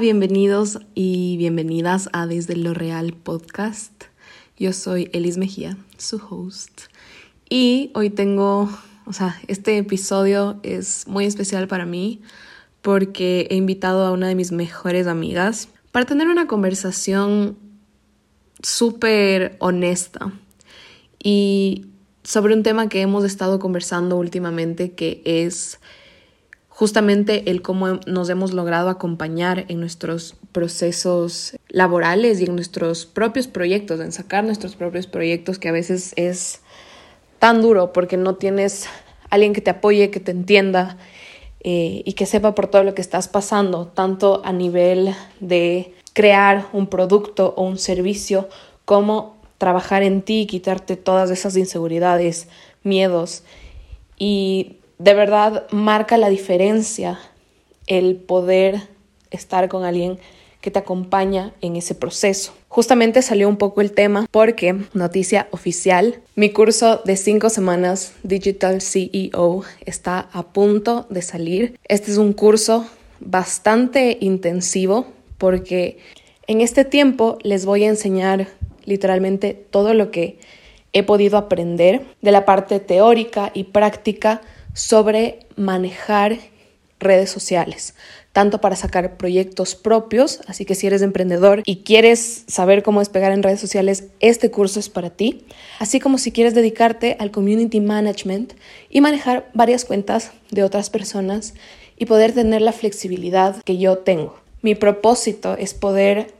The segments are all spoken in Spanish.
Bienvenidos y bienvenidas a Desde lo Real podcast. Yo soy Elis Mejía, su host. Y hoy tengo, o sea, este episodio es muy especial para mí porque he invitado a una de mis mejores amigas para tener una conversación súper honesta y sobre un tema que hemos estado conversando últimamente que es justamente el cómo nos hemos logrado acompañar en nuestros procesos laborales y en nuestros propios proyectos, en sacar nuestros propios proyectos, que a veces es tan duro porque no tienes alguien que te apoye, que te entienda eh, y que sepa por todo lo que estás pasando, tanto a nivel de crear un producto o un servicio, como trabajar en ti, quitarte todas esas inseguridades, miedos. Y de verdad marca la diferencia el poder estar con alguien que te acompaña en ese proceso. Justamente salió un poco el tema porque, noticia oficial, mi curso de cinco semanas Digital CEO está a punto de salir. Este es un curso bastante intensivo porque en este tiempo les voy a enseñar literalmente todo lo que he podido aprender de la parte teórica y práctica sobre manejar redes sociales, tanto para sacar proyectos propios, así que si eres emprendedor y quieres saber cómo despegar en redes sociales, este curso es para ti, así como si quieres dedicarte al community management y manejar varias cuentas de otras personas y poder tener la flexibilidad que yo tengo. Mi propósito es poder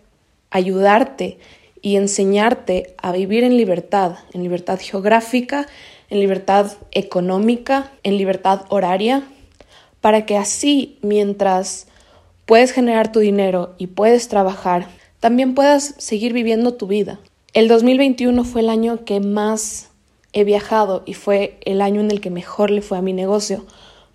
ayudarte y enseñarte a vivir en libertad, en libertad geográfica, en libertad económica, en libertad horaria, para que así mientras puedes generar tu dinero y puedes trabajar, también puedas seguir viviendo tu vida. El 2021 fue el año que más he viajado y fue el año en el que mejor le fue a mi negocio,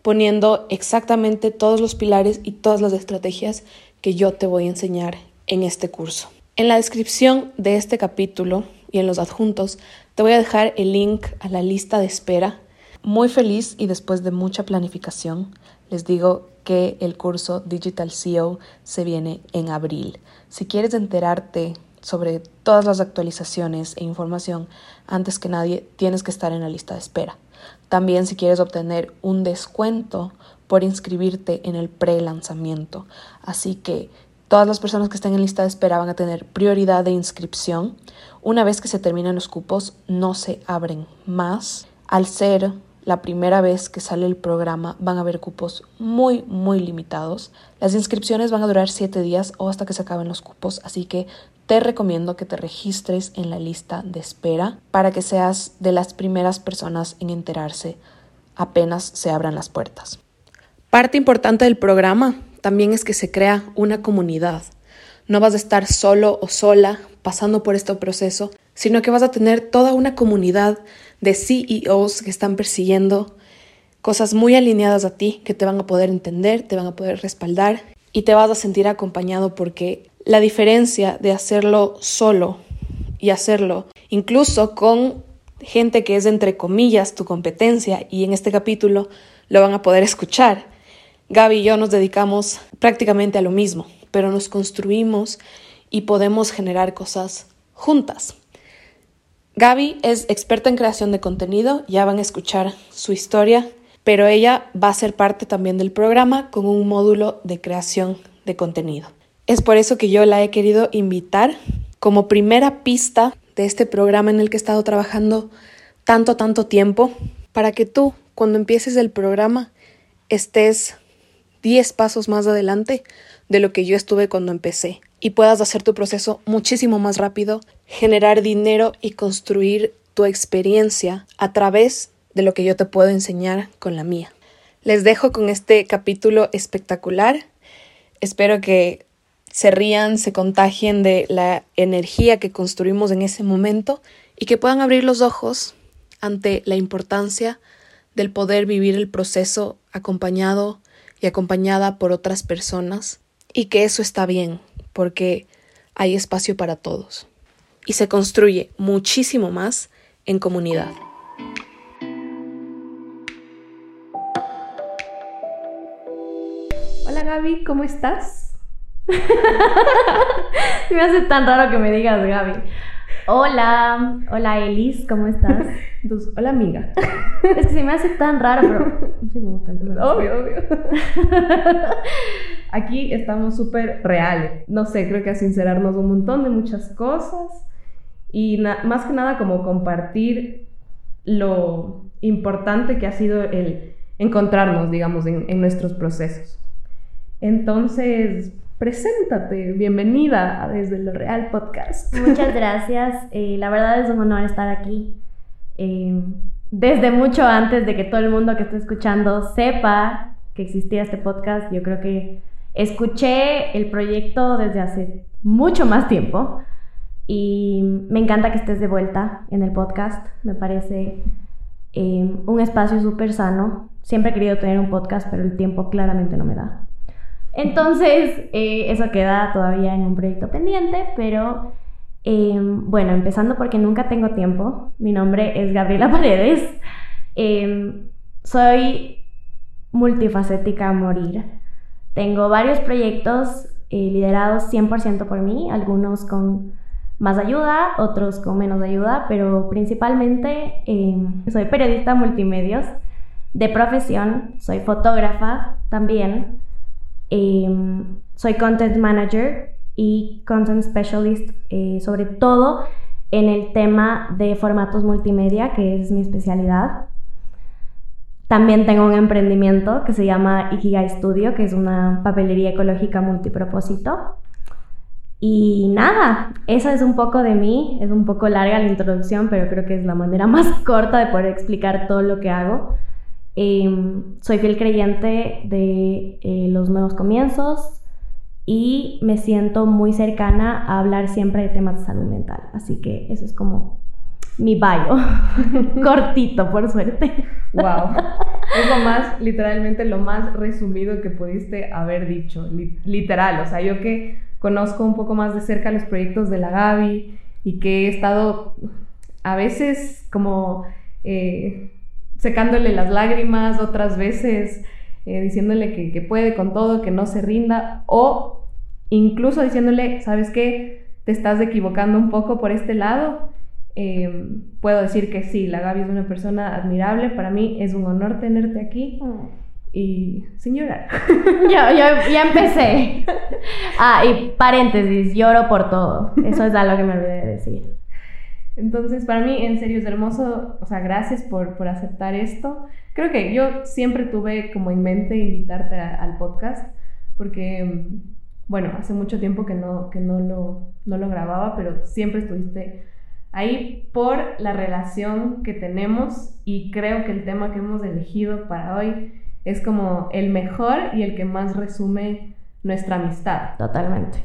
poniendo exactamente todos los pilares y todas las estrategias que yo te voy a enseñar en este curso. En la descripción de este capítulo y en los adjuntos te voy a dejar el link a la lista de espera. Muy feliz y después de mucha planificación, les digo que el curso Digital CEO se viene en abril. Si quieres enterarte sobre todas las actualizaciones e información antes que nadie, tienes que estar en la lista de espera. También si quieres obtener un descuento por inscribirte en el pre-lanzamiento. Así que Todas las personas que estén en lista de espera van a tener prioridad de inscripción. Una vez que se terminan los cupos, no se abren más. Al ser la primera vez que sale el programa, van a haber cupos muy, muy limitados. Las inscripciones van a durar siete días o hasta que se acaben los cupos, así que te recomiendo que te registres en la lista de espera para que seas de las primeras personas en enterarse apenas se abran las puertas. Parte importante del programa también es que se crea una comunidad. No vas a estar solo o sola pasando por este proceso, sino que vas a tener toda una comunidad de CEOs que están persiguiendo cosas muy alineadas a ti, que te van a poder entender, te van a poder respaldar y te vas a sentir acompañado porque la diferencia de hacerlo solo y hacerlo incluso con gente que es entre comillas tu competencia y en este capítulo lo van a poder escuchar Gaby y yo nos dedicamos prácticamente a lo mismo, pero nos construimos y podemos generar cosas juntas. Gaby es experta en creación de contenido, ya van a escuchar su historia, pero ella va a ser parte también del programa con un módulo de creación de contenido. Es por eso que yo la he querido invitar como primera pista de este programa en el que he estado trabajando tanto, tanto tiempo, para que tú, cuando empieces el programa, estés 10 pasos más adelante de lo que yo estuve cuando empecé y puedas hacer tu proceso muchísimo más rápido, generar dinero y construir tu experiencia a través de lo que yo te puedo enseñar con la mía. Les dejo con este capítulo espectacular. Espero que se rían, se contagien de la energía que construimos en ese momento y que puedan abrir los ojos ante la importancia del poder vivir el proceso acompañado y acompañada por otras personas y que eso está bien porque hay espacio para todos y se construye muchísimo más en comunidad. Hola Gaby, ¿cómo estás? me hace tan raro que me digas Gaby. Hola, hola Elis, ¿cómo estás? Entonces, hola amiga. Es que se me hace tan raro, pero sí me gusta empezar. Obvio, obvio. Aquí estamos súper reales. No sé, creo que a sincerarnos un montón de muchas cosas y más que nada como compartir lo importante que ha sido el encontrarnos, digamos, en, en nuestros procesos. Entonces, preséntate, bienvenida a Desde lo Real Podcast. Muchas gracias, eh, la verdad es un honor estar aquí. Eh, desde mucho antes de que todo el mundo que esté escuchando sepa que existía este podcast, yo creo que escuché el proyecto desde hace mucho más tiempo y me encanta que estés de vuelta en el podcast, me parece eh, un espacio súper sano. Siempre he querido tener un podcast, pero el tiempo claramente no me da. Entonces, eh, eso queda todavía en un proyecto pendiente, pero em, bueno, empezando porque nunca tengo tiempo. Mi nombre es Gabriela Paredes. Em, soy multifacética a morir. Tengo varios proyectos eh, liderados 100% por mí, algunos con más ayuda, otros con menos ayuda, pero principalmente em, soy periodista multimedios de profesión, soy fotógrafa también. Em, soy content manager y content specialist, eh, sobre todo en el tema de formatos multimedia, que es mi especialidad. También tengo un emprendimiento que se llama Ikigai Studio, que es una papelería ecológica multipropósito. Y nada, esa es un poco de mí, es un poco larga la introducción, pero creo que es la manera más corta de poder explicar todo lo que hago. Em, soy fiel creyente de eh, los nuevos comienzos y me siento muy cercana a hablar siempre de temas de salud mental. Así que eso es como mi bio. Cortito, por suerte. Wow. Es lo más, literalmente lo más resumido que pudiste haber dicho. literal. O sea, yo que conozco un poco más de cerca los proyectos de la Gaby y que he estado a veces como eh, secándole las lágrimas, otras veces eh, diciéndole que, puede con todo, que no se rinda, o incluso diciéndole, ¿sabes qué? Te estás equivocando un poco por este lado. Em, puedo decir que sí, la Gaby es una persona admirable, para mí es un honor tenerte aquí. Mm. Y señora. Yo, yo ya empecé. Ah, y paréntesis, lloro por todo. Eso es algo que me olvidé de decir. Entonces, para mí, en serio, es hermoso, o sea, gracias por, por aceptar esto. Creo que yo siempre tuve como en mente invitarte al podcast, porque, bueno, hace mucho tiempo que no, que no, lo, no lo grababa, pero siempre estuviste ahí por la relación que tenemos y creo que el tema que hemos elegido para hoy es como el mejor y el que más resume nuestra amistad. Totalmente.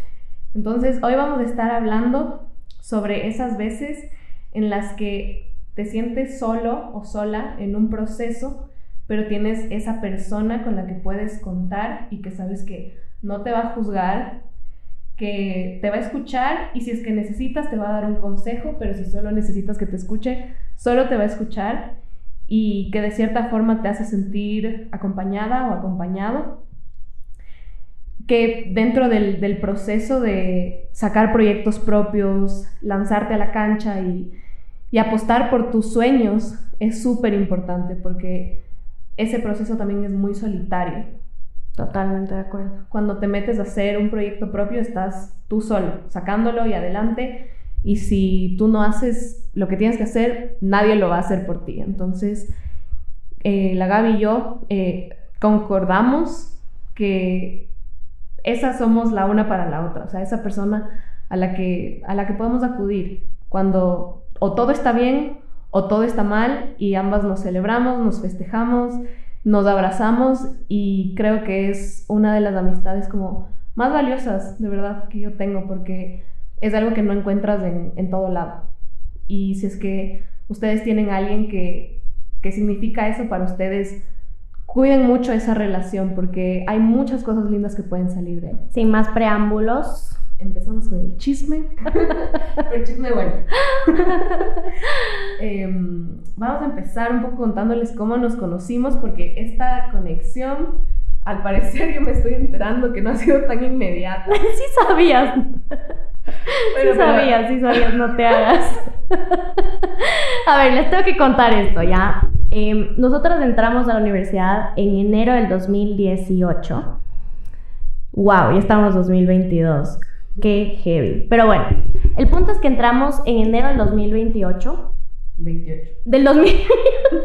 Entonces, hoy vamos a estar hablando sobre esas veces en las que te sientes solo o sola en un proceso, pero tienes esa persona con la que puedes contar y que sabes que no te va a juzgar, que te va a escuchar y si es que necesitas te va a dar un consejo, pero si solo necesitas que te escuche, solo te va a escuchar y que de cierta forma te hace sentir acompañada o acompañado. Que dentro del, del proceso de sacar proyectos propios, lanzarte a la cancha y y apostar por tus sueños es súper importante porque ese proceso también es muy solitario. Totalmente de acuerdo. Cuando te metes a hacer un proyecto propio, estás tú solo, sacándolo y adelante. Y si tú no haces lo que tienes que hacer, nadie lo va a hacer por ti. Entonces, eh, la Gaby y yo eh, concordamos que esas somos la una para la otra. O sea, esa persona a la que, a la que podemos acudir cuando o todo está bien o todo está mal y ambas nos celebramos, nos festejamos, nos abrazamos y creo que es una de las amistades como más valiosas de verdad que yo tengo porque es algo que no encuentras en, todo lado. Y si es que ustedes tienen a alguien que, que significa eso para ustedes, cuiden mucho esa relación porque hay muchas cosas lindas que pueden salir de él. Sin más preámbulos, empezamos con el chisme. el chisme bueno. Em, vamos a empezar un poco contándoles cómo nos conocimos, porque esta conexión al parecer yo me estoy enterando que no ha sido tan inmediata. sí sabías. sí sabías, sí sabías, no te hagas. a ver, les tengo que contar esto, ¿ya? Eh, nosotros entramos a la universidad en enero del 2018. Wow, ya estamos 2022. Qué heavy. Pero bueno, el punto es que entramos en enero del 2028. 28. Del, 2000, del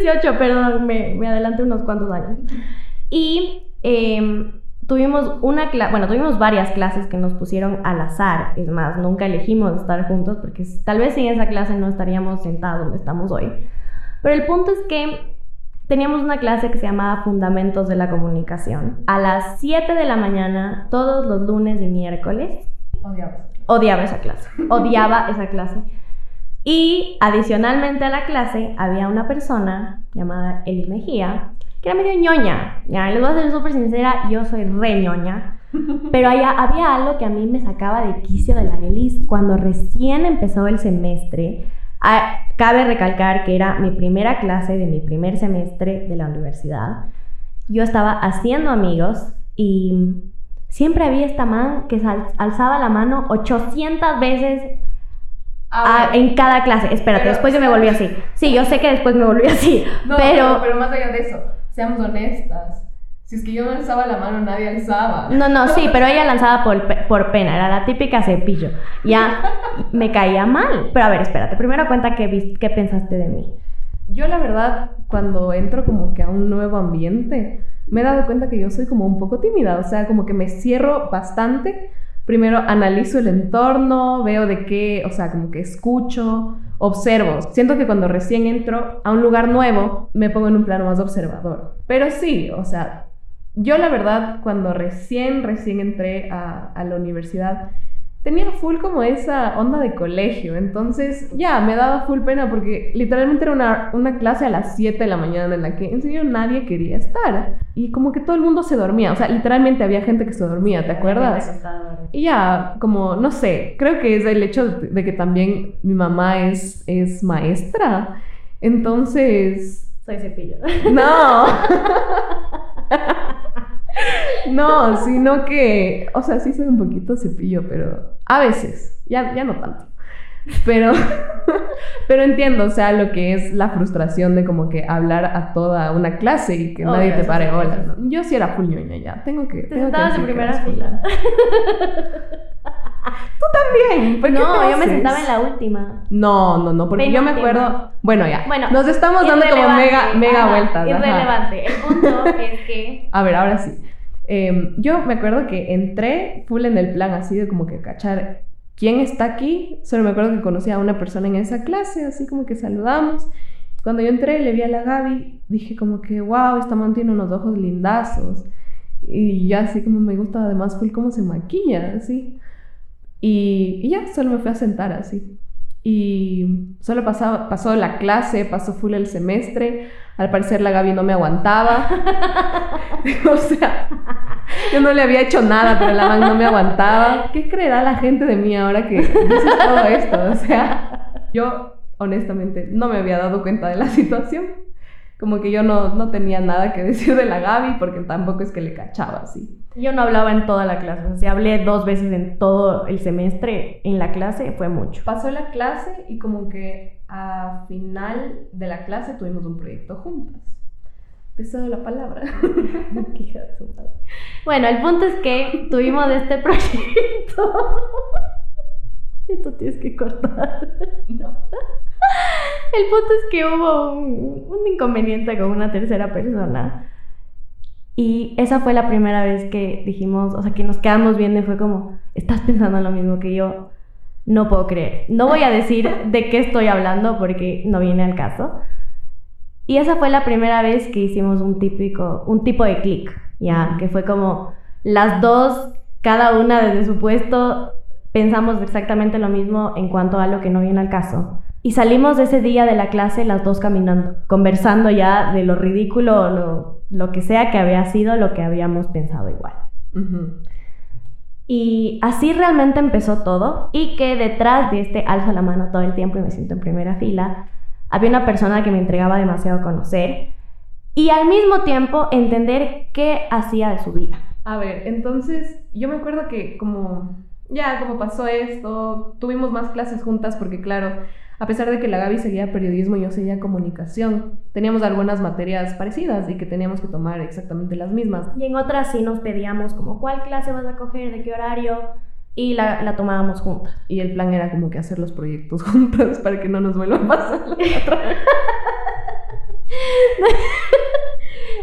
2018, perdón, me, me adelanté unos cuantos años. Y eh, tuvimos una clase, bueno, tuvimos varias clases que nos pusieron al azar, es más, nunca elegimos estar juntos porque tal vez sin esa clase no estaríamos sentados donde estamos hoy. Pero el punto es que teníamos una clase que se llamaba Fundamentos de la Comunicación a las 7 de la mañana todos los lunes y miércoles. Odiaba. Odiaba esa clase, odiaba esa clase. Y adicionalmente a la clase había una persona llamada Eli Mejía que era medio ñoña. Ya, les voy a ser súper sincera, yo soy re ñoña. Pero había, había algo que a mí me sacaba de quicio de la Gelis cuando recién empezó el semestre. Ah, cabe recalcar que era mi primera clase de mi primer semestre de la universidad. Yo estaba haciendo amigos y siempre había esta man que alzaba la mano 800 veces en cada clase. Espérate, después yo me volví así. Sí, yo sé que después me volví así. pero, pero más allá de eso, seamos honestas. Si es que yo no alzaba la mano, nadie alzaba. No, no, sí, pero ella lanzaba por, por pena, era la típica cepillo. Ya me caía mal. Pero a ver, espérate, primero cuenta qué, qué pensaste de mí. Yo la verdad, cuando entro como que a un nuevo ambiente, me he dado cuenta que yo soy como un poco tímida, o sea, como que me cierro bastante. Primero analizo el entorno, veo de qué, o sea, como que escucho, observo. Siento que cuando recién entro a un lugar nuevo, me pongo en un plano más observador. Pero sí, o sea, yo la verdad, cuando recién, recién entré a, a la universidad, tenía full como esa onda de colegio. Entonces, ya, me daba full pena porque literalmente era una, una, clase a las 7 de la mañana en la que en serio nadie quería estar. Y como que todo el mundo se dormía. O sea, literalmente había gente que se dormía, ¿te acuerdas? Y ya, como, no sé, creo que es el hecho de que también mi mamá es, es maestra. Entonces... Soy cepillo. No. No, sino que, o sea, sí soy un poquito cepillo, pero a veces, ya, ya no tanto. Pero, pero entiendo, o sea, lo que es la frustración de como que hablar a toda una clase y que nadie te pare hola. Yo sí era full ya, tengo que... Te sentabas en primera fila. Tú también. no, yo me sentaba en la última. No, no, no, porque yo me acuerdo. Bueno, ya. Bueno, nos estamos dando como mega, mega vueltas. Irrelevante. El punto es que. A ver, ahora sí. Em, yo me acuerdo que entré full en el plan así de como que cachar quién está aquí. Solo me acuerdo que conocí a una persona en esa clase, así como que saludamos. Cuando yo entré, le vi a la Gaby, dije como que, wow, esta man tiene unos ojos lindazos. Y ya así como me gusta además full cómo se maquilla, así. Y, ya, solo me fui a sentar así. Y solo pasaba, pasó la clase, pasó full el semestre. Al parecer la Gaby no me aguantaba. o sea, yo no le había hecho nada, pero la man no me aguantaba. ¿Qué creerá la gente de mí ahora que dices todo esto? O sea, yo honestamente no me había dado cuenta de la situación como que yo no, no tenía nada que decir de la Gaby porque tampoco es que le cachaba así. Yo no hablaba en toda la clase, o sea, si hablé dos veces en todo el semestre en la clase, fue mucho. Pasó la clase y como que a final de la clase tuvimos un proyecto juntas. Te cedo la palabra. bueno, el punto es que tuvimos este proyecto. Esto tienes que cortar. No. El punto es que hubo un, inconveniente con una tercera persona. Y esa fue la primera vez que dijimos, o sea, que nos quedamos viendo y fue como, estás pensando lo mismo que yo. No puedo creer. No voy a decir de qué estoy hablando porque no viene al caso. Y esa fue la primera vez que hicimos un típico, un tipo de clic, ya, que fue como las dos, cada una desde su puesto, pensamos exactamente lo mismo en cuanto a lo que no viene al caso. Y salimos de ese día de la clase las dos caminando, conversando ya de lo ridículo, lo, lo que sea que había sido lo que habíamos pensado igual. Y así realmente empezó todo y que detrás de este alzo la mano todo el tiempo y me siento en primera fila, había una persona que me entregaba demasiado a conocer y al mismo tiempo entender qué hacía de su vida. A ver, entonces yo me acuerdo que como ya como pasó esto, tuvimos más clases juntas porque claro, a pesar de que la Gaby seguía periodismo y yo seguía comunicación, teníamos algunas materias parecidas y que teníamos que tomar exactamente las mismas. Y en otras sí nos pedíamos como cuál clase vas a coger, de qué horario, y la, la tomábamos juntas. Y el plan era como que hacer los proyectos juntas para que no nos vuelva a pasar la otra.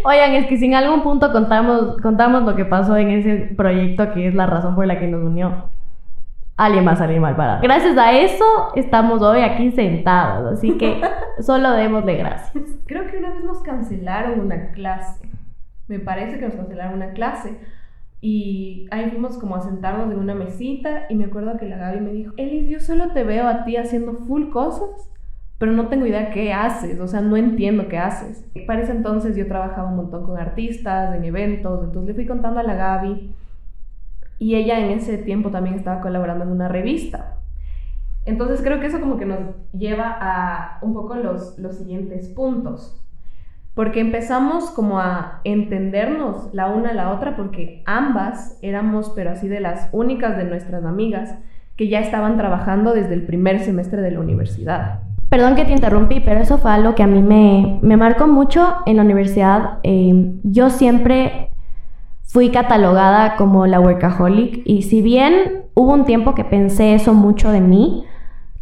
Oigan, es que si en algún punto contamos, contamos lo que pasó en ese proyecto, que es la razón por la que nos unió, alguien a salir mal parado. Gracias a eso estamos hoy aquí sentados, así que solo démosle gracias. Creo que una vez nos cancelaron una clase. Me parece que nos cancelaron una clase. Y ahí fuimos como a sentarnos en una mesita y me acuerdo que la Gaby me dijo, Elis, yo solo te veo a ti haciendo full cosas pero no tengo idea qué haces, o sea, no entiendo qué haces. Para ese entonces yo trabajaba un montón con artistas, en eventos, entonces le fui contando a la Gaby y ella en ese tiempo también estaba colaborando en una revista. Entonces creo que eso como que nos lleva a un poco los, los siguientes puntos. Porque empezamos como a entendernos la una a la otra porque ambas éramos, pero así de las únicas de nuestras amigas que ya estaban trabajando desde el primer semestre de la universidad. Perdón que te interrumpí, pero eso fue algo que a mí me, me marcó mucho en la universidad. Eh, yo siempre fui catalogada como la workaholic y si bien hubo un tiempo que pensé eso mucho de mí,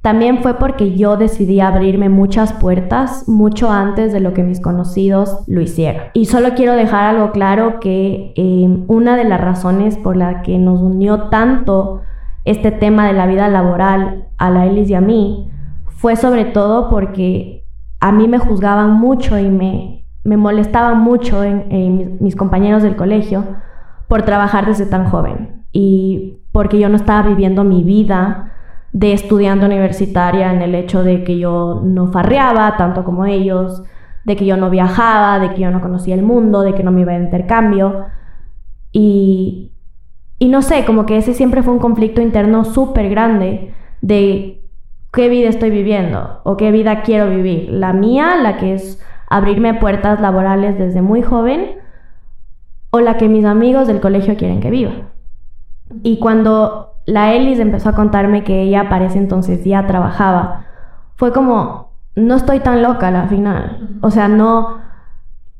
también fue porque yo decidí abrirme muchas puertas mucho antes de lo que mis conocidos lo hicieron. Y solo quiero dejar algo claro que eh, una de las razones por la que nos unió tanto este tema de la vida laboral a la Elis y a mí fue sobre todo porque a mí me juzgaban mucho y me, me molestaban mucho en, mis, compañeros del colegio por trabajar desde tan joven y porque yo no estaba viviendo mi vida de estudiante universitaria en el hecho de que yo no farreaba tanto como ellos, de que yo no viajaba, de que yo no conocía el mundo, de que no me iba de intercambio. Y, y no sé, como que ese siempre fue un conflicto interno súper grande de qué vida estoy viviendo o qué vida quiero vivir. La mía, la que es abrirme puertas laborales desde muy joven, o la que mis amigos del colegio quieren que viva. Y cuando la Elis empezó a contarme que ella para ese entonces ya trabajaba, fue como, no estoy tan loca al final. O sea, no,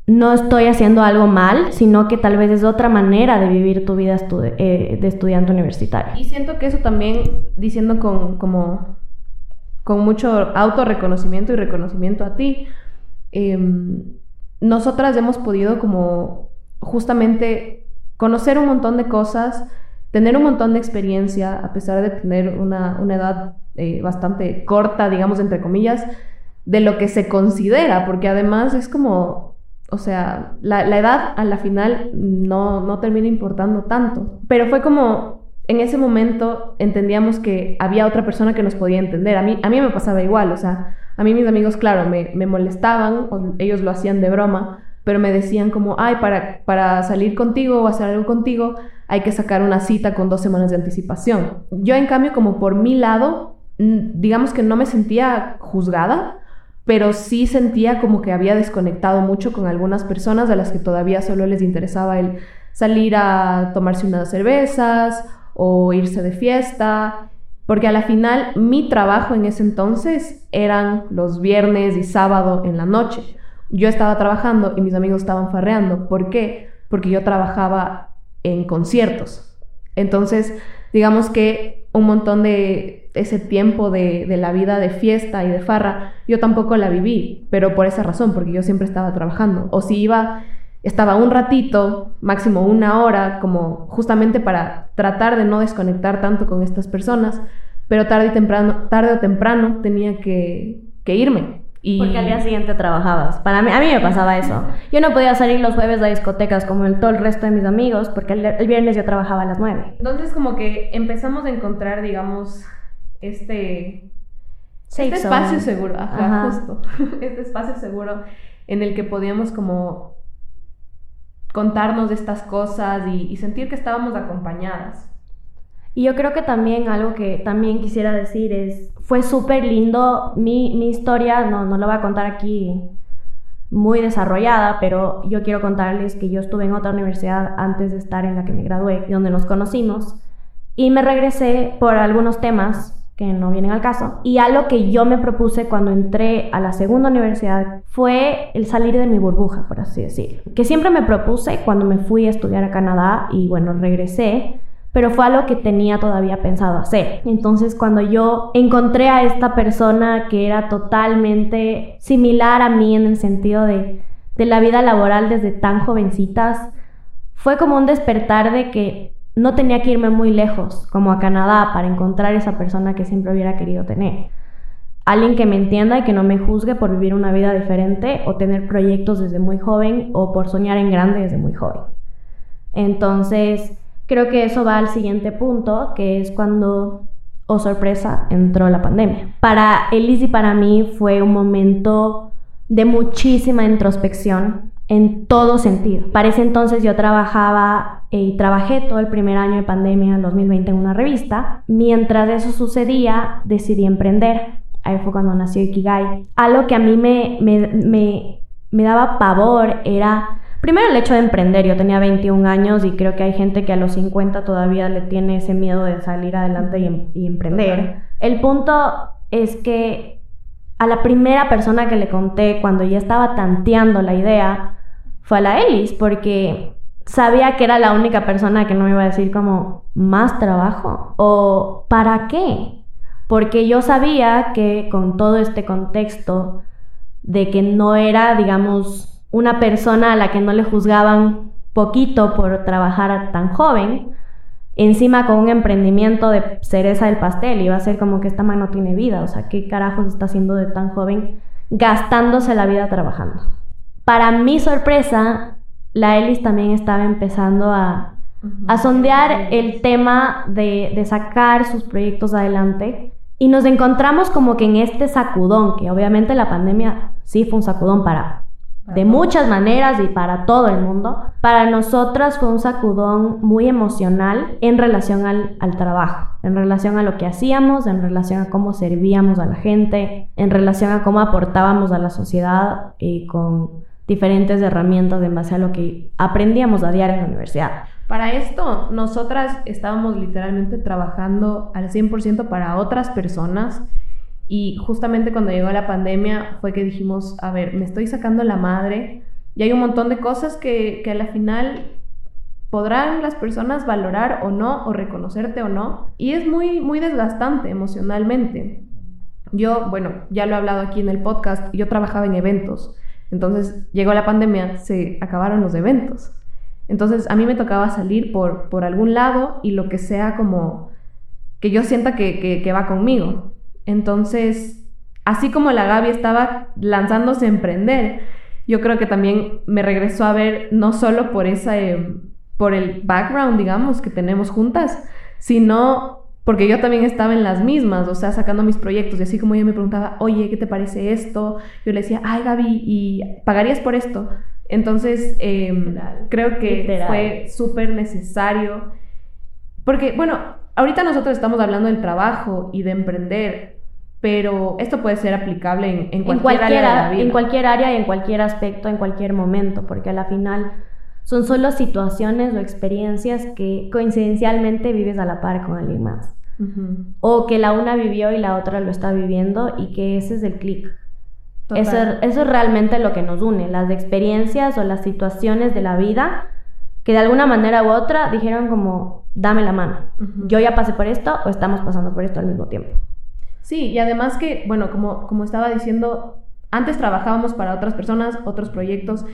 no estoy haciendo algo mal, sino que tal vez es otra manera de vivir tu vida eh, de estudiante universitario. Y siento que eso también, diciendo con, como con mucho autorreconocimiento y reconocimiento a ti, em, nosotras hemos podido como justamente conocer un montón de cosas, tener un montón de experiencia, a pesar de tener una, edad eh, bastante corta, digamos, entre comillas, de lo que se considera, porque además es como, o sea, la, la edad a la final no, no termina importando tanto, pero fue como en ese momento entendíamos que había otra persona que nos podía entender. A mí, a mí me pasaba igual, o sea, a mí mis amigos, claro, me, molestaban, ellos lo hacían de broma, pero me decían como, ay, para, para salir contigo o hacer algo contigo hay que sacar una cita con dos semanas de anticipación. Yo, en cambio, como por mi lado, digamos que no me sentía juzgada, pero sí sentía como que había desconectado mucho con algunas personas a las que todavía solo les interesaba el salir a tomarse unas cervezas o irse de fiesta, porque a la final mi trabajo en ese entonces eran los viernes y sábado en la noche. Yo estaba trabajando y mis amigos estaban farreando. ¿Por qué? Porque yo trabajaba en conciertos. Entonces, digamos que un montón de ese tiempo de, de, la vida de fiesta y de farra, yo tampoco la viví, pero por esa razón, porque yo siempre estaba trabajando. O si iba estaba un ratito, máximo una hora, como justamente para tratar de no desconectar tanto con estas personas, pero tarde, y temprano, tarde o temprano tenía que, irme. Y... Porque al día siguiente trabajabas. Para mí, a mí me pasaba eso. Yo no podía salir los jueves a discotecas como el, todo el resto de mis amigos, porque el, viernes yo trabajaba a las nueve. Entonces como que empezamos a encontrar, digamos, este, este espacio seguro, ajá, justo, este espacio seguro en el que podíamos como contarnos de estas cosas y, sentir que estábamos acompañadas. Y yo creo que también algo que también quisiera decir es, fue súper lindo mi, mi, historia, no, no lo voy a contar aquí muy desarrollada, pero yo quiero contarles que yo estuve en otra universidad antes de estar en la que me gradué donde nos conocimos y me regresé por algunos temas que no vienen al caso. Y algo que yo me propuse cuando entré a la segunda universidad fue el salir de mi burbuja, por así decir. Que siempre me propuse cuando me fui a estudiar a Canadá y bueno, regresé, pero fue algo que tenía todavía pensado hacer. Entonces cuando yo encontré a esta persona que era totalmente similar a mí en el sentido de, de la vida laboral desde tan jovencitas, fue como un despertar de que no tenía que irme muy lejos, como a Canadá, para encontrar esa persona que siempre hubiera querido tener. Alguien que me entienda y que no me juzgue por vivir una vida diferente o tener proyectos desde muy joven o por soñar en grande desde muy joven. Entonces, creo que eso va al siguiente punto, que es cuando, oh sorpresa, entró la pandemia. Para Elise y para mí fue un momento de muchísima introspección en todo sentido. Para ese entonces yo trabajaba eh, y trabajé todo el primer año de pandemia en 2020 en una revista. Mientras eso sucedía, decidí emprender. Ahí fue cuando nació Ikigai. Algo que a mí me, me, me, me daba pavor era, primero el hecho de emprender. Yo tenía 21 años y creo que hay gente que a los 50 todavía le tiene ese miedo de salir adelante y, em, y emprender. El punto es que a la primera persona que le conté cuando ya estaba tanteando la idea, fue a la Ellis, porque sabía que era la única persona que no me iba a decir como más trabajo o para qué. Porque yo sabía que con todo este contexto de que no era, digamos, una persona a la que no le juzgaban poquito por trabajar tan joven, encima con un emprendimiento de cereza del pastel, iba a ser como que esta mano tiene vida, o sea, ¿qué carajos está haciendo de tan joven gastándose la vida trabajando? para mi sorpresa, la Ellis también estaba empezando a, sondear el tema de, de, sacar sus proyectos adelante. Y nos encontramos como que en este sacudón, que obviamente la pandemia sí fue un sacudón para de muchas maneras y para todo el mundo. Para nosotras fue un sacudón muy emocional en relación al, al, trabajo, en relación a lo que hacíamos, en relación a cómo servíamos a la gente, en relación a cómo aportábamos a la sociedad y con diferentes herramientas en base a lo que aprendíamos a diario en la universidad. Para esto, nosotras estábamos literalmente trabajando al 100% para otras personas y justamente cuando llegó la pandemia fue que dijimos, a ver, me estoy sacando la madre y hay un montón de cosas que, que a la final podrán las personas valorar o no, o reconocerte o no, y es muy, muy desgastante emocionalmente. Yo, bueno, ya lo he hablado aquí en el podcast, yo trabajaba en eventos entonces llegó la pandemia, se acabaron los eventos. Entonces a mí me tocaba salir por, por algún lado y lo que sea como que yo sienta que, que, va conmigo. Entonces, así como la Gaby estaba lanzándose a emprender, yo creo que también me regresó a ver no solo por esa, eh, por el background, digamos, que tenemos juntas, sino porque yo también estaba en las mismas, o sea, sacando mis proyectos, y así como ella me preguntaba, oye, ¿qué te parece esto? Yo le decía, ay, Gaby, ¿y pagarías por esto? Entonces, em, creo que fue súper necesario, porque, bueno, ahorita nosotros estamos hablando del trabajo y de emprender, pero esto puede ser aplicable en, cualquier, área de la vida. En cualquier área y en cualquier aspecto, en cualquier momento, porque a la final son solo situaciones o experiencias que coincidencialmente vives a la par con alguien más. O que la una vivió y la otra lo está viviendo y que ese es el clic. Eso, eso, es realmente lo que nos une, las experiencias o las situaciones de la vida que de alguna manera u otra dijeron como, dame la mano, yo ya pasé por esto o estamos pasando por esto al mismo tiempo. Sí, y además que, bueno, como, como estaba diciendo, antes trabajábamos para otras personas, otros proyectos,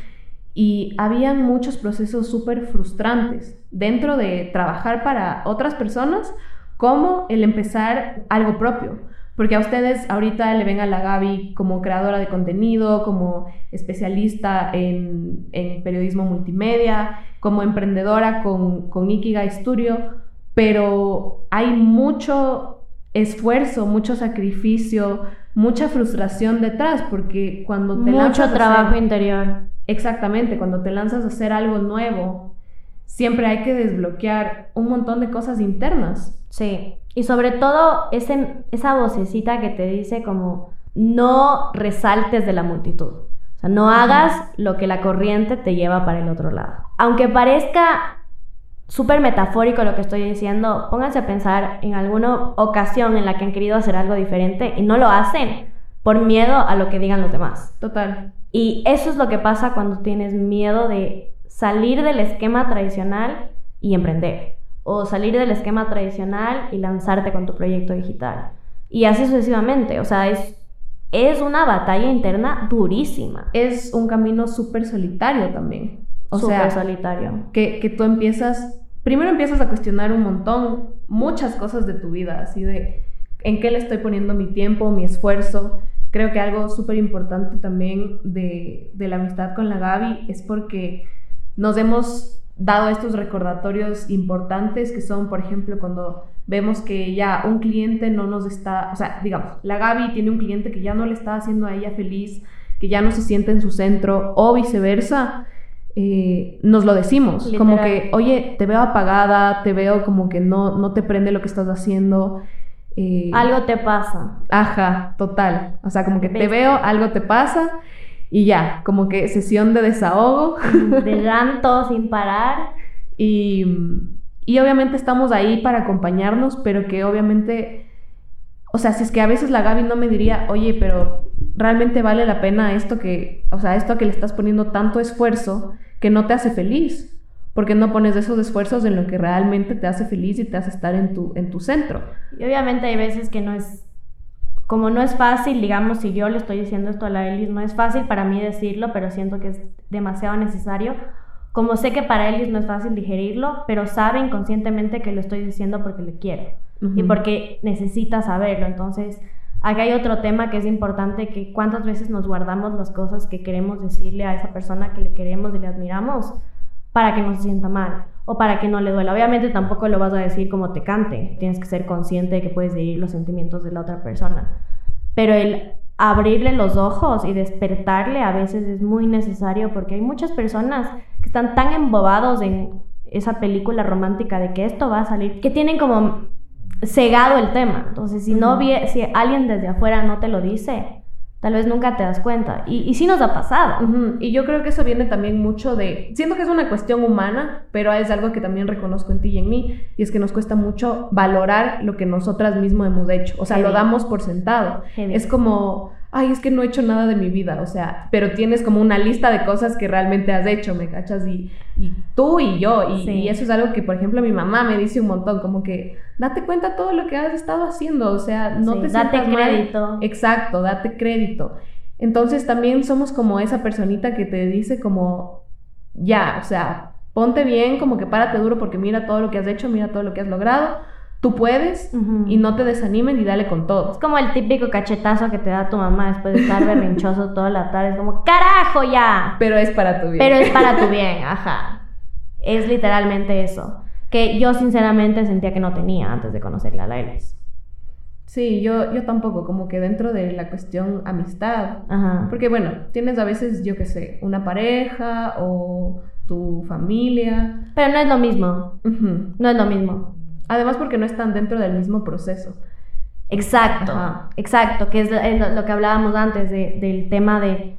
y habían muchos procesos súper frustrantes dentro de trabajar para otras personas como el empezar algo propio. Porque a ustedes ahorita le ven a la Gaby como creadora de contenido, como especialista en, periodismo multimedia, como emprendedora con, con Ikigai Studio, pero hay mucho esfuerzo, mucho sacrificio, mucha frustración detrás, porque cuando te Mucho trabajo interior Exactamente, cuando te lanzas a hacer algo nuevo, siempre hay que desbloquear un montón de cosas internas. Sí, y sobre todo ese, esa vocecita que te dice como no resaltes de la multitud. O sea, no hagas lo que la corriente te lleva para el otro lado. Aunque parezca súper metafórico lo que estoy diciendo, pónganse a pensar en alguna ocasión en la que han querido hacer algo diferente y no lo hacen por miedo a lo que digan los demás. Total. Y eso es lo que pasa cuando tienes miedo de salir del esquema tradicional y emprender. O salir del esquema tradicional y lanzarte con tu proyecto digital. Y así sucesivamente. O sea, es, es una batalla interna durísima. Es un camino súper solitario también. O Súper sea, solitario. que, que tú empiezas, primero empiezas a cuestionar un montón, muchas cosas de tu vida, así de en qué le estoy poniendo mi tiempo, mi esfuerzo. Creo que algo súper importante también de, de la amistad con la Gaby es porque nos hemos dado estos recordatorios importantes que son, por ejemplo, cuando vemos que ya un cliente no nos está, o sea, digamos, la Gaby tiene un cliente que ya no le está haciendo a ella feliz, que ya no se siente en su centro o viceversa, eh, nos lo decimos, como que, oye, te veo apagada, te veo como que no, no te prende lo que estás haciendo. Eh, Algo te pasa. Ajá, total. O sea, como que te veo, algo te pasa y ya, como que sesión de desahogo. De llanto sin parar. Y, y obviamente estamos ahí para acompañarnos, pero que obviamente, o sea, si es que a veces la Gaby no me diría, oye, pero realmente vale la pena esto que, o sea, esto que le estás poniendo tanto esfuerzo que no te hace feliz. Porque no pones esos esfuerzos en lo que realmente te hace feliz y te hace estar en tu, en tu centro. Y obviamente hay veces que no es, como no es fácil, digamos, si yo le estoy diciendo esto a la Elis, no es fácil para mí decirlo, pero siento que es demasiado necesario. Como sé que para Elis no es fácil digerirlo, pero sabe inconscientemente que lo estoy diciendo porque le quiero y porque necesita saberlo. Entonces, acá hay otro tema que es importante, que cuántas veces nos guardamos las cosas que queremos decirle a esa persona que le queremos y le admiramos para que no se sienta mal o para que no le duela. Obviamente tampoco lo vas a decir como te cante, tienes que ser consciente de que puedes herir los sentimientos de la otra persona. Pero el abrirle los ojos y despertarle a veces es muy necesario porque hay muchas personas que están tan embobados en esa película romántica de que esto va a salir, que tienen como cegado el tema. Entonces, si no si alguien desde afuera no te lo dice, tal vez nunca te das cuenta. Y, y sí nos ha pasado. Y yo creo que eso viene también mucho de, siento que es una cuestión humana, pero es algo que también reconozco en ti y en mí, y es que nos cuesta mucho valorar lo que nosotras mismas hemos hecho, o sea, lo damos por sentado. Es como, ay, es que no he hecho nada de mi vida, o sea, pero tienes como una lista de cosas que realmente has hecho, ¿me cachas? Y, y tú y yo, y, Sí. y eso es algo que, por ejemplo, mi mamá me dice un montón, como que, date cuenta todo lo que has estado haciendo, o sea, no Sí, te date sientas mal. crédito. Exacto, date crédito. Entonces también somos como esa personita que te dice como, ya, o sea, ponte bien, como que párate duro porque mira todo lo que has hecho, mira todo lo que has logrado, tú puedes y no te desanimen y dale con Es todo. como el típico cachetazo que te da tu mamá después de estar berrinchoso toda la tarde. Es como, carajo ya. Pero es para tu bien. Pero es para tu bien, ajá. Es literalmente eso. Que yo sinceramente sentía que no tenía antes de conocerla a la Elis. Sí, yo, yo tampoco, como que dentro de la cuestión amistad. Ajá. Porque bueno, tienes a veces, yo qué sé, una pareja o tu familia. Pero no es lo mismo. Ujú. No es lo mismo. Además porque no están dentro del mismo proceso. Exacto, Ajá. exacto, que es lo- lo, lo que hablábamos antes de- del tema de,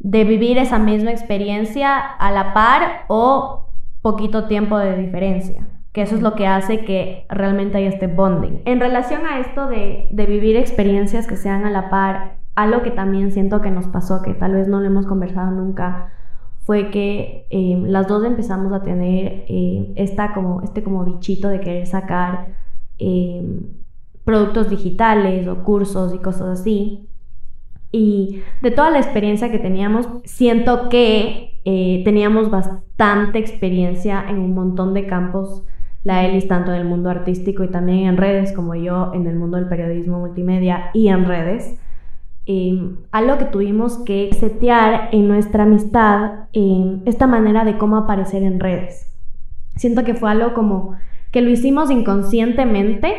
de vivir esa misma experiencia a la par o poquito tiempo de diferencia, que eso es lo que hace que realmente haya este bonding. En relación a esto de, de vivir experiencias que sean a la par, algo que también siento que nos pasó, que tal vez no lo hemos conversado nunca, fue que eh, las dos empezamos a tener eh, esta como, este como bichito de querer sacar eh, productos digitales o cursos y cosas así. Y de toda la experiencia que teníamos, siento que eh, teníamos bastante experiencia en un montón de campos. La Elis, tanto en el mundo artístico y también en redes, como yo en el mundo del periodismo multimedia y en redes. Eh, algo que tuvimos que setear en nuestra amistad, eh, esta manera de cómo aparecer en redes. Siento que fue algo como que lo hicimos inconscientemente,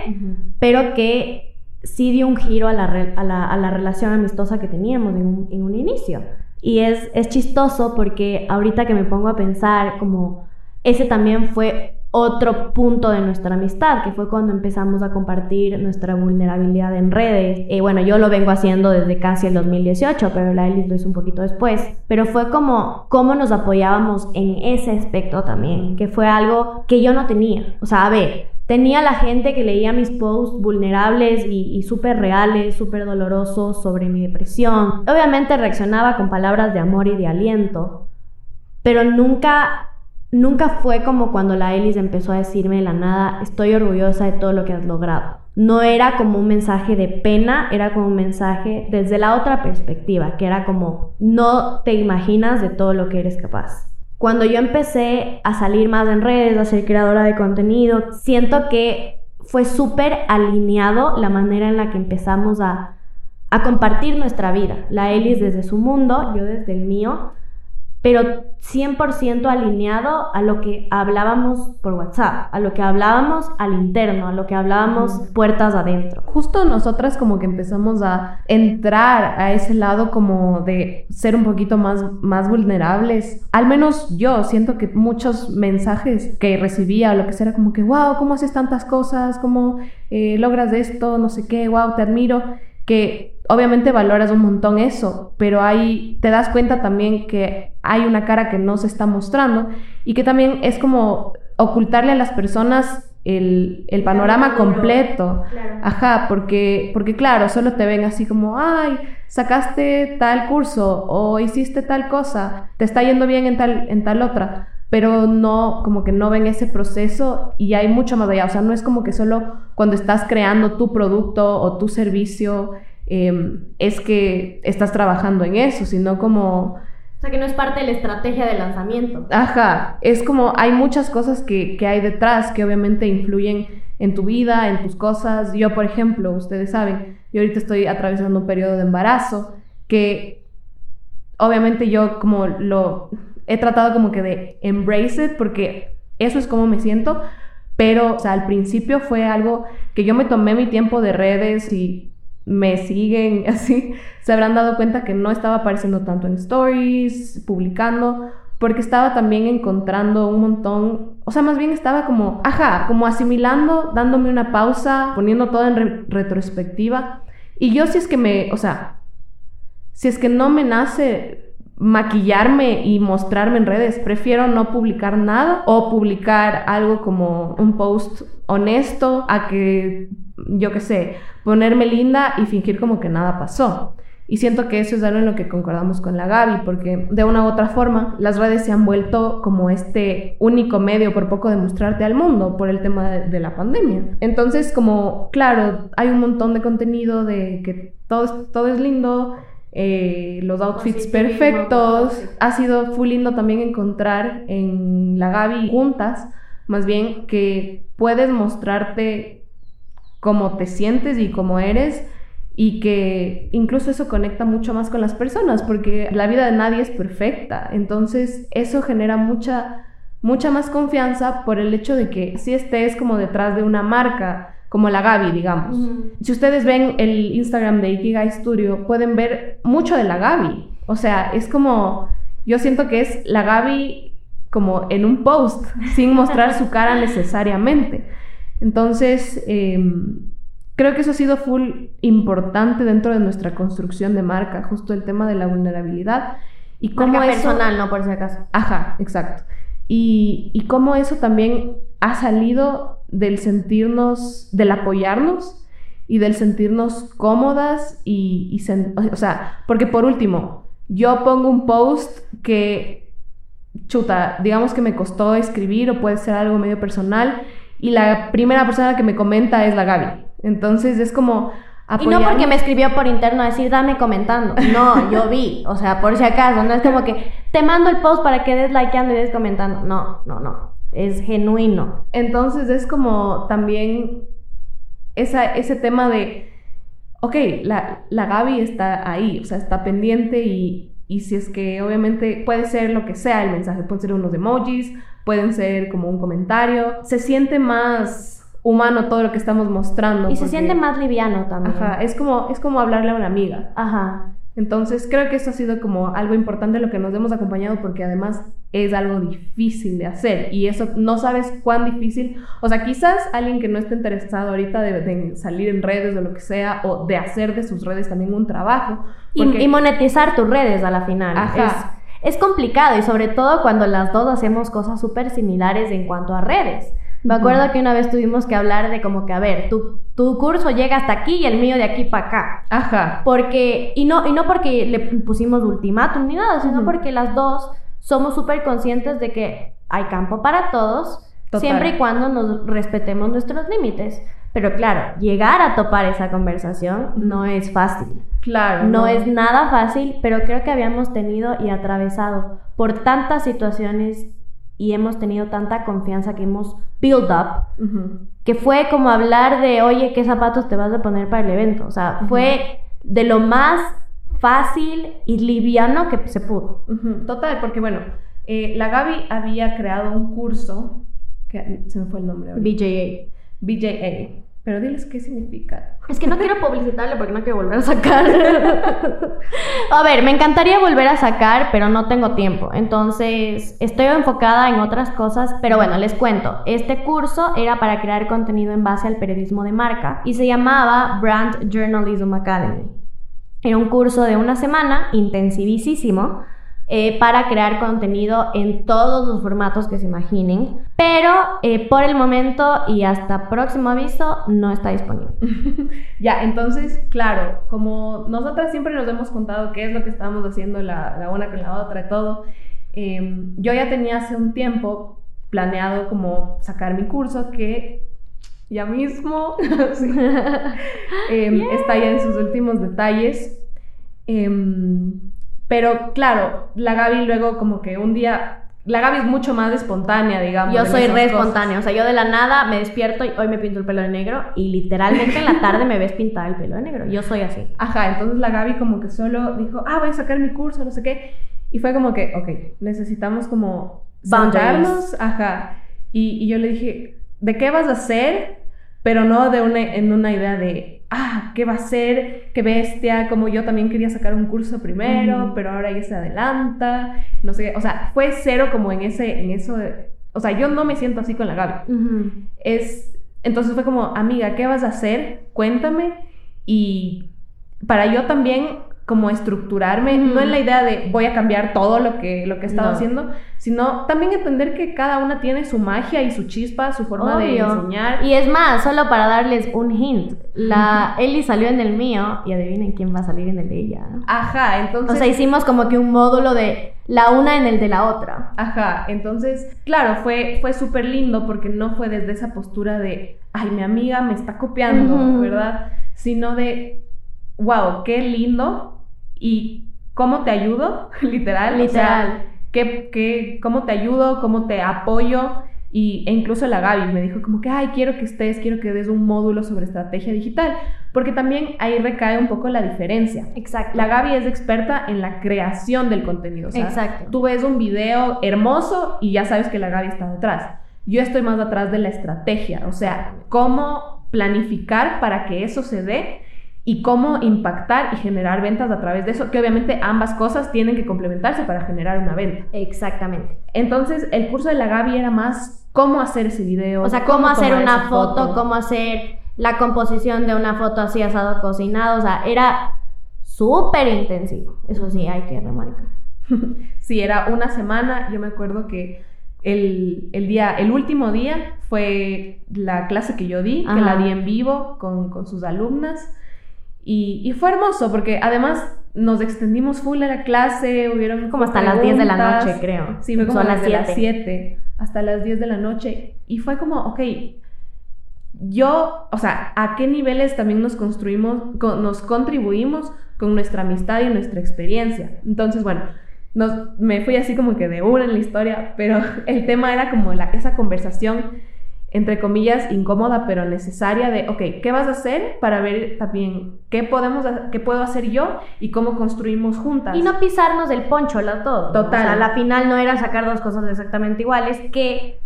pero que sí dio un giro a la, re- a la, a la relación amistosa que teníamos en un, en un inicio. Y es, es chistoso porque ahorita que me pongo a pensar como ese también fue otro punto de nuestra amistad, que fue cuando empezamos a compartir nuestra vulnerabilidad en redes. Y bueno, yo lo vengo haciendo desde casi el 2018, pero la Elis lo hizo un poquito después. Pero fue como cómo nos apoyábamos en ese aspecto también, que fue algo que yo no tenía. O sea, a ver, tenía la gente que leía mis posts vulnerables y, y súper reales, súper dolorosos sobre mi depresión. Obviamente reaccionaba con palabras de amor y de aliento, pero nunca nunca fue como cuando la Elis empezó a decirme de la nada, estoy orgullosa de todo lo que has logrado. No era como un mensaje de pena, era como un mensaje desde la otra perspectiva, que era como, no te imaginas de todo lo que eres capaz. Cuando yo empecé a salir más en redes, a ser creadora de contenido, siento que fue súper alineado la manera en la que empezamos a, a compartir nuestra vida. La Elis desde su mundo, yo desde el mío pero 100% alineado a lo que hablábamos por WhatsApp, a lo que hablábamos al interno, a lo que hablábamos puertas adentro. Justo nosotras como que empezamos a entrar a ese lado como de ser un poquito más, más vulnerables. Al menos yo siento que muchos mensajes que recibía o lo que sea era como que, wow, ¿cómo haces tantas cosas? ¿Cómo eh, logras esto? No sé qué, wow, te admiro. Que obviamente valoras un montón eso, pero ahí te das cuenta también que hay una cara que no se está mostrando y que también es como ocultarle a las personas el, panorama completo. Ajá, porque, porque claro, solo te ven así como, ay, sacaste tal curso o hiciste tal cosa, te está yendo bien en tal, en tal otra pero no, como que no ven ese proceso y hay mucho más allá. O sea, no es como que solo cuando estás creando tu producto o tu servicio Em, es que estás trabajando en eso, sino como... O sea, que no es parte de la estrategia de lanzamiento. Ajá, es como hay muchas cosas que, que hay detrás que obviamente influyen en tu vida, en tus cosas. Yo, por ejemplo, ustedes saben, yo ahorita estoy atravesando un periodo de embarazo que obviamente yo como lo he tratado como que de embrace it porque eso es como me siento, pero o sea, al principio fue algo que yo me tomé mi tiempo de redes y me siguen así, se habrán dado cuenta que no estaba apareciendo tanto en stories, publicando, porque estaba también encontrando un montón, o sea, más bien estaba como, ajá, como asimilando, dándome una pausa, poniendo todo en retrospectiva. Y yo si es que me, o sea, si es que no me nace maquillarme y mostrarme en redes, prefiero no publicar nada o publicar algo como un post honesto a que, yo qué sé, ponerme linda y fingir como que nada pasó. Y siento que eso es algo en lo que concordamos con la Gaby, porque de una u otra forma las redes se han vuelto como este único medio por poco de mostrarte al mundo por el tema de, la pandemia. Entonces, como, claro, hay un montón de contenido de que todo es, todo es lindo, eh, los outfits perfectos. Ha sido full lindo también encontrar en la Gaby juntas, más bien que puedes mostrarte cómo te sientes y cómo eres y que incluso eso conecta mucho más con las personas porque la vida de nadie es perfecta. Entonces eso genera mucha, mucha más confianza por el hecho de que si estés como detrás de una marca, como la Gaby, digamos. Si ustedes ven el Instagram de Ikigai Studio, pueden ver mucho de la Gaby. O sea, es como, yo siento que es la Gaby como en un post, sin mostrar su cara necesariamente. Entonces, em, creo que eso ha sido full importante dentro de nuestra construcción de marca, justo el tema de la vulnerabilidad. Y cómo marca personal, no por si acaso. Ajá, exacto. Y, y cómo eso también ha salido del sentirnos, del apoyarnos y del sentirnos cómodas y, y o sea, porque por último, yo pongo un post que, chuta, digamos que me costó escribir o puede ser algo medio personal y la primera persona que me comenta es la Gaby. Entonces es como... Y no porque me escribió por interno a decir, dame comentando. No, yo vi. O sea, por si acaso. No es como que te mando el post para que des likeando y des comentando. No, no, no. Es genuino. Entonces es como también esa, ese tema de, ok, la, la Gaby está ahí, o sea, está pendiente y, y si es que obviamente puede ser lo que sea el mensaje, pueden ser unos emojis, pueden ser como un comentario, se siente más humano todo lo que estamos mostrando. Y se siente más liviano también. Ajá, es como, es como hablarle a una amiga. Ajá. Entonces creo que eso ha sido como algo importante lo que nos hemos acompañado porque además es algo difícil de hacer y eso no sabes cuán difícil, o sea, quizás alguien que no esté interesado ahorita de, salir en redes o lo que sea o de hacer de sus redes también un trabajo. Y, monetizar tus redes a la final. Ajá. Es, es complicado y sobre todo cuando las dos hacemos cosas súper similares en cuanto a redes. Me acuerdo que una vez tuvimos que hablar de como que, a ver, tu, tu curso llega hasta aquí y el mío de aquí para acá. Ajá. Porque, y no, y no porque le pusimos ultimátum ni nada, sino porque las dos somos súper conscientes de que hay campo para todos, siempre y cuando nos respetemos nuestros límites. Pero claro, llegar a topar esa conversación no es fácil. Claro. No, es nada fácil, pero creo que habíamos tenido y atravesado por tantas situaciones y hemos tenido tanta confianza que hemos build up, que fue como hablar de, oye, ¿qué zapatos te vas a poner para el evento? O sea, fue de lo más fácil y liviano que se pudo. Total, porque bueno, eh, la Gaby había creado un curso, que se me fue el nombre BJA. BJA. Pero diles qué significa. Es que no quiero publicitarle porque no quiero volver a sacar. a ver, me encantaría volver a sacar, pero no tengo tiempo. Entonces, estoy enfocada en otras cosas. Pero bueno, les cuento. Este curso era para crear contenido en base al periodismo de marca y se llamaba Brand Journalism Academy. Era un curso de una semana, intensivísimo eh, para crear contenido en todos los formatos que se imaginen, pero eh, por el momento y hasta próximo aviso no está disponible. ya, entonces, claro, como nosotras siempre nos hemos contado qué es lo que estamos haciendo la, una con la otra y todo, em, yo ya tenía hace un tiempo planeado como sacar mi curso que ya mismo em, está ya en sus últimos detalles. Em, pero claro, la Gaby luego como que un día la Gaby es mucho más espontánea, digamos. Yo soy re espontánea, o sea, yo de la nada me despierto y hoy me pinto el pelo de negro y literalmente en la tarde me ves pintar el pelo de negro. Yo soy así. Ajá, entonces la Gaby como que solo dijo, ah, voy a sacar mi curso, no sé qué. Y fue como que, ok, necesitamos como sentarnos, ajá. Y, y, yo le dije, ¿de qué vas a hacer? Pero no de una, en una idea de, ah, ¿qué va a ser? Qué bestia, como yo también quería sacar un curso primero, pero ahora ya se adelanta, no sé, o sea, fue cero como en ese, en eso de, o sea, yo no me siento así con la Gaby. Es, entonces fue como, amiga, ¿qué vas a hacer? Cuéntame y para yo también como estructurarme, no en la idea de voy a cambiar todo lo que, lo que he estado haciendo, sino también entender que cada una tiene su magia y su chispa, su forma de enseñar. Y es más, solo para darles un hint, la Eli salió en el mío y adivinen quién va a salir en el de ella. Ajá, entonces... O sea, hicimos como que un módulo de la una en el de la otra. Ajá, entonces, claro, fue, fue súper lindo porque no fue desde esa postura de, ay, mi amiga me está copiando, ¿verdad? Sino de, wow, qué lindo y cómo te ayudo, literal. Literal. ¿qué, cómo te ayudo? ¿Cómo te apoyo? Y, e incluso la Gaby me dijo como que, ay, quiero que estés, quiero que des un módulo sobre estrategia digital, porque también ahí recae un poco la diferencia. Exacto. La Gaby es experta en la creación del contenido. Exacto. Tú ves un video hermoso y ya sabes que la Gaby está detrás. Yo estoy más atrás de la estrategia, o sea, cómo planificar para que eso se dé y cómo impactar y generar ventas a través de eso, que obviamente ambas cosas tienen que complementarse para generar una venta. Exactamente. Entonces, el curso de la Gaby era más cómo hacer ese video. O sea, cómo, hacer una foto, cómo hacer la composición de una foto así asado cocinado, o sea, era súper intensivo. Eso sí, hay que remarcar. sí, era una semana, yo me acuerdo que el, día, el último día fue la clase que yo di, que la di en vivo con, con sus alumnas. Y, fue hermoso porque además nos extendimos full a la clase, hubieron como hasta las 10 de la noche, creo. Sí, fue como las 7 hasta las 10 de la noche. Y fue como, ok, yo, o sea, ¿a qué niveles también nos construimos, nos contribuimos con nuestra amistad y nuestra experiencia? Entonces, bueno, nos, me fui así como que de una en la historia, pero el tema era como la, esa conversación entre comillas, incómoda, pero necesaria de, ok, ¿qué vas a hacer para ver también qué, podemos, qué puedo hacer yo y cómo construimos juntas? Y no pisarnos del poncho, la todo. Total. O sea, la final no era sacar dos cosas exactamente iguales que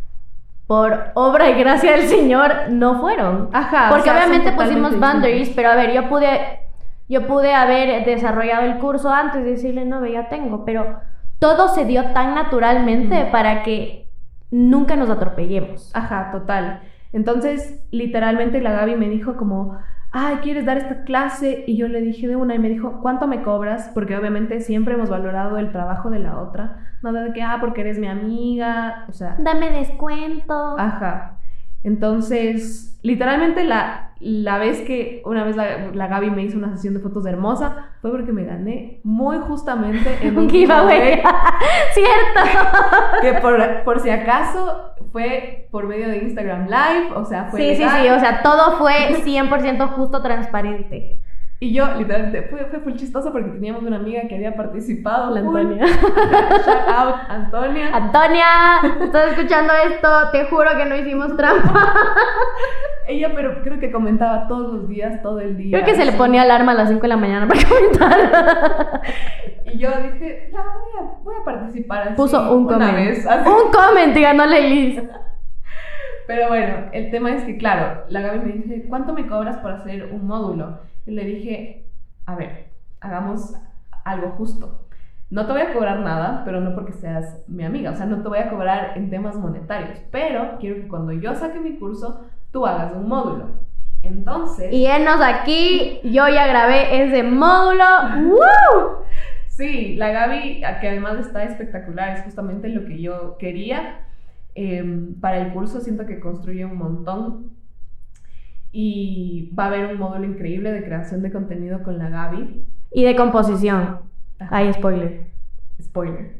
por obra y gracia del Señor no fueron. Ajá. Porque obviamente pusimos boundaries, pero a ver, yo pude Yo pude haber desarrollado el curso antes de decirle, no, ve, ya tengo, pero todo se dio tan naturalmente para que nunca nos atropellemos. Ajá, total. Entonces, literalmente la Gaby me dijo como, ay, ¿quieres dar esta clase? Y yo le dije de una y me dijo, ¿cuánto me cobras? Porque obviamente siempre hemos valorado el trabajo de la otra. No de que, ah, porque eres mi amiga, o sea... Dame descuento. Ajá. Entonces, literalmente la, la vez que una vez la, la, Gaby me hizo una sesión de fotos hermosa fue porque me gané muy justamente en un giveaway. ¡Cierto! que por, por, si acaso fue por medio de Instagram Live, o sea, fue. Sí, sí, sí, o sea, todo fue 100% justo transparente. Y yo, literalmente, fue, fue muy chistoso porque teníamos una amiga que había participado. La Antonia. Shout out, Antonia. Antonia, estás escuchando esto, te juro que no hicimos trampa. Ella, pero creo que comentaba todos los días, todo el día. Creo que se le ponía alarma a las 5 de la mañana para comentar. y yo dije, ya, voy a, voy a participar. Así, Puso un comment. Vez. Un comment la Liz. Pero bueno, el tema es que, claro, la Gaby me dice, ¿cuánto me cobras por hacer un módulo? Y le dije, a ver, hagamos algo justo. No te voy a cobrar nada, pero no porque seas mi amiga. O sea, no te voy a cobrar en temas monetarios. Pero quiero que cuando yo saque mi curso, tú hagas un módulo. Entonces... Y enos aquí, yo ya grabé ese módulo. ¡Woo! Sí, la Gaby, que además está espectacular, es justamente lo que yo quería. Eh, para el curso siento que construye un montón y va a haber un módulo increíble de creación de contenido con la Gaby. Y de composición. Hay spoiler. Spoiler.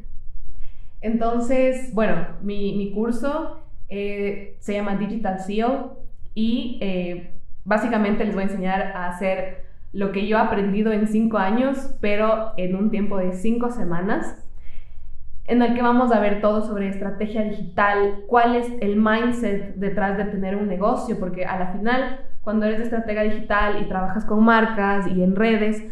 Entonces, bueno, mi, mi curso eh, se llama Digital SEO y eh, básicamente les voy a enseñar a hacer lo que yo he aprendido en cinco años, pero en un tiempo de cinco semanas en el que vamos a ver todo sobre estrategia digital, cuál es el mindset detrás de tener un negocio, porque a la final, cuando eres estratega digital y trabajas con marcas y en redes,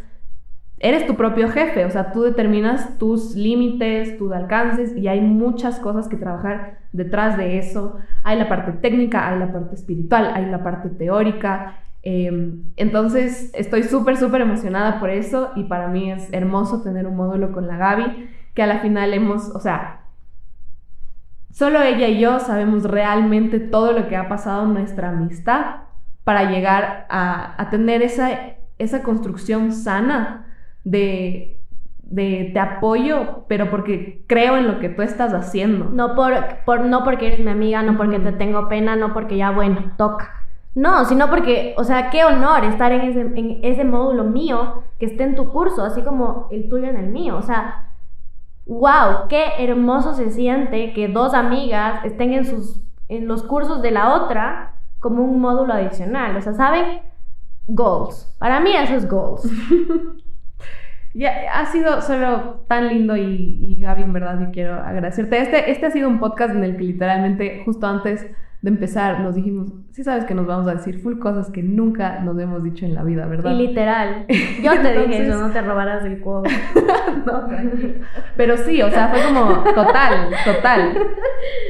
eres tu propio jefe, o sea, tú determinas tus límites, tus alcances y hay muchas cosas que trabajar detrás de eso. Hay la parte técnica, hay la parte espiritual, hay la parte teórica. Eh, entonces, estoy súper, súper emocionada por eso y para mí es hermoso tener un módulo con la Gaby que a la final hemos, o sea, solo ella y yo sabemos realmente todo lo que ha pasado en nuestra amistad para llegar a, a tener esa, esa construcción sana de, de, de, apoyo, pero porque creo en lo que tú estás haciendo. No, por, por, no porque eres mi amiga, no porque te tengo pena, no porque ya, bueno, toca. No, sino porque, o sea, qué honor estar en ese, en ese módulo mío que esté en tu curso, así como el tuyo en el mío. O sea, wow, qué hermoso se siente que dos amigas estén en, sus, en los cursos de la otra como un módulo adicional. O sea, ¿saben? Goals. Para mí eso es goals. ya, ha sido solo tan lindo y, Gaby, en verdad, yo quiero agradecerte. Este, este ha sido un podcast en el que literalmente justo antes de empezar nos dijimos, sí sabes que nos vamos a decir full cosas que nunca nos hemos dicho en la vida, ¿verdad? Y literal. Yo te Entonces... dije eso, no te robarás el cubo. no. Pero sí, o sea, fue como total, total.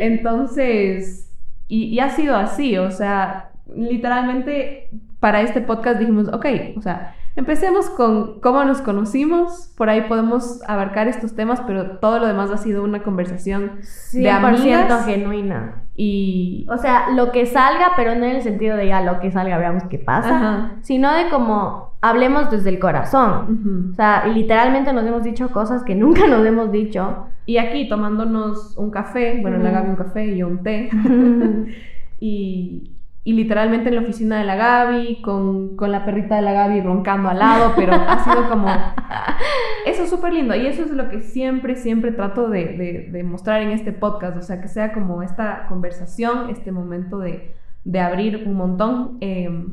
Entonces, y, y ha sido así, o sea, literalmente para este podcast dijimos, ok, o sea, empecemos con cómo nos conocimos, por ahí podemos abarcar estos temas, pero todo lo demás ha sido una conversación 100% de amigas genuina. Y... O sea, lo que salga, pero no en el sentido de ya lo que salga, veamos qué pasa, Ajá. sino de como hablemos desde el corazón. Uh -huh. O sea, literalmente nos hemos dicho cosas que nunca nos hemos dicho. Y aquí tomándonos un café, bueno, uh -huh. la Gaby un café y yo un té. y, y literalmente en la oficina de la Gaby, con, con, la perrita de la Gaby roncando al lado, pero ha sido como... Eso es súper lindo y eso es lo que siempre, siempre trato de, de, de, mostrar en este podcast, o sea, que sea como esta conversación, este momento de, de abrir un montón. Eh,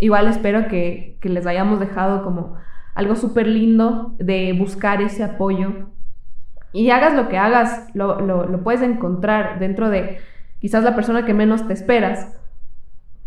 igual espero que, que, les hayamos dejado como algo súper lindo de buscar ese apoyo. Y hagas lo que hagas, lo, lo, lo puedes encontrar dentro de quizás la persona que menos te esperas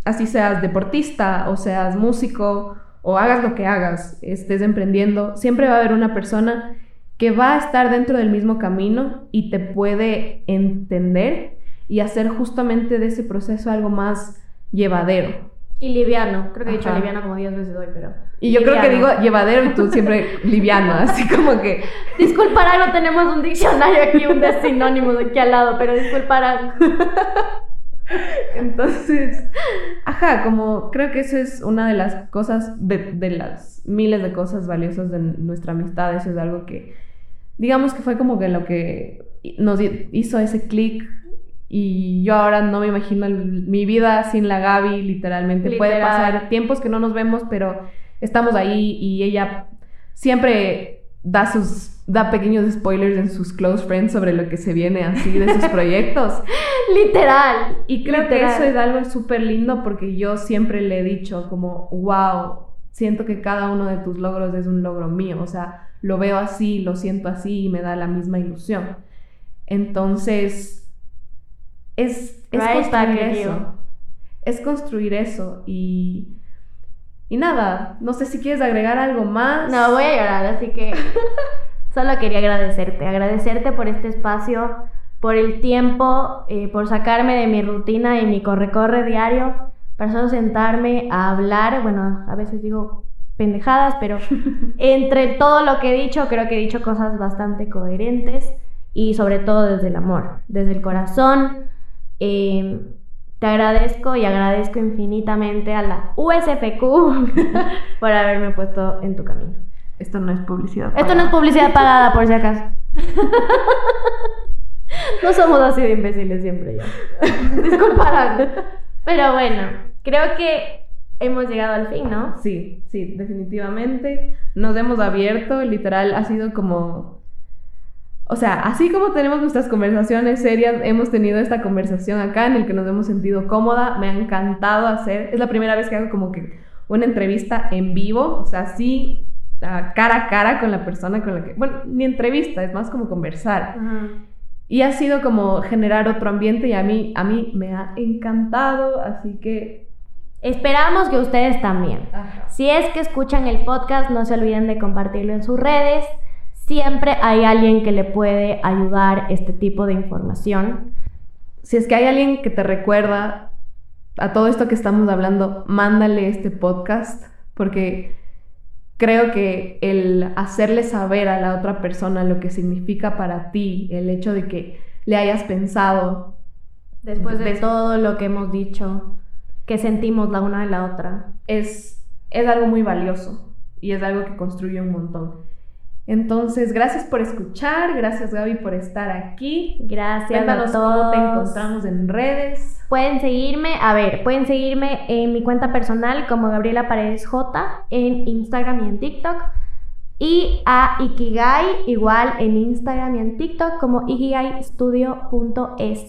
así seas deportista o seas músico o hagas lo que hagas, estés emprendiendo, siempre va a haber una persona que va a estar dentro del mismo camino y te puede entender y hacer justamente de ese proceso algo más llevadero. Y liviano, creo que he dicho Ajá. liviano como 10 veces hoy, pero... Y yo creo que digo llevadero y tú siempre liviano, así como que... Disculparán, no tenemos un diccionario aquí, un de sinónimos aquí al lado, pero disculparán. Entonces, ajá, como creo que eso es una de las cosas, de, de las miles de cosas valiosas de nuestra amistad, eso es algo que, digamos que fue como que lo que nos hi- hizo ese clic. Y yo ahora no me imagino el- mi vida sin la Gaby, literalmente. Puede pasar tiempos que no nos vemos, pero estamos ahí y ella siempre da sus da pequeños spoilers en sus close friends sobre lo que se viene así de sus proyectos. Literal. Y creo que eso es algo súper lindo porque yo siempre le he dicho como, wow, siento que cada uno de tus logros es un logro mío, o sea, lo veo así, lo siento así y me da la misma ilusión. Entonces, es, es Right construir eso. you. Es construir eso y, y nada, no sé si quieres agregar algo más. No, voy a llorar, así que solo quería agradecerte, agradecerte por este espacio, por el tiempo, eh, por sacarme de mi rutina y mi corre-corre diario, para solo sentarme a hablar, bueno, a veces digo pendejadas, pero entre todo lo que he dicho, creo que he dicho cosas bastante coherentes y sobre todo desde el amor, desde el corazón. Eh, te agradezco y agradezco infinitamente a la USFQ por haberme puesto en tu camino. Esto no es publicidad. Esto no es publicidad pagada, por si acaso. No somos así de imbéciles siempre ya. Disculparán. Pero bueno, creo que hemos llegado al fin, ¿no? Sí, sí, definitivamente. Nos hemos abierto, literal, ha sido como... O sea, así como tenemos nuestras conversaciones serias, hemos tenido esta conversación acá en el que nos hemos sentido cómoda. Me ha encantado hacer. Es la primera vez que hago como que una entrevista en vivo, o sea, así a cara a cara con la persona con la que... Bueno, ni entrevista, es más como conversar. Y ha sido como generar otro ambiente y a mí, a mí me ha encantado, así que... Esperamos que ustedes también. Si es que escuchan el podcast, no se olviden de compartirlo en sus redes. Siempre hay alguien que le puede ayudar este tipo de información. Si es que hay alguien que te recuerda a todo esto que estamos hablando, mándale este podcast, porque creo que el hacerle saber a la otra persona lo que significa para ti, el hecho de que le hayas pensado, Después de todo lo que hemos dicho, que sentimos la una de la otra. es, es algo muy valioso y es algo que construye un montón. Entonces, gracias por escuchar, gracias Gaby por estar aquí. Gracias Cuéntanos a todos. cómo te encontramos en redes. Pueden seguirme, a ver, pueden seguirme en mi cuenta personal como Gabriela Paredes J en Instagram y en TikTok. Y a Ikigai igual en Instagram y en TikTok como ikigaistudio.es.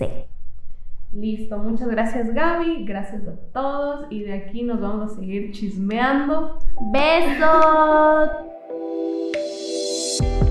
Listo, muchas gracias Gaby, gracias a todos y de aquí nos vamos a seguir chismeando. Besos. you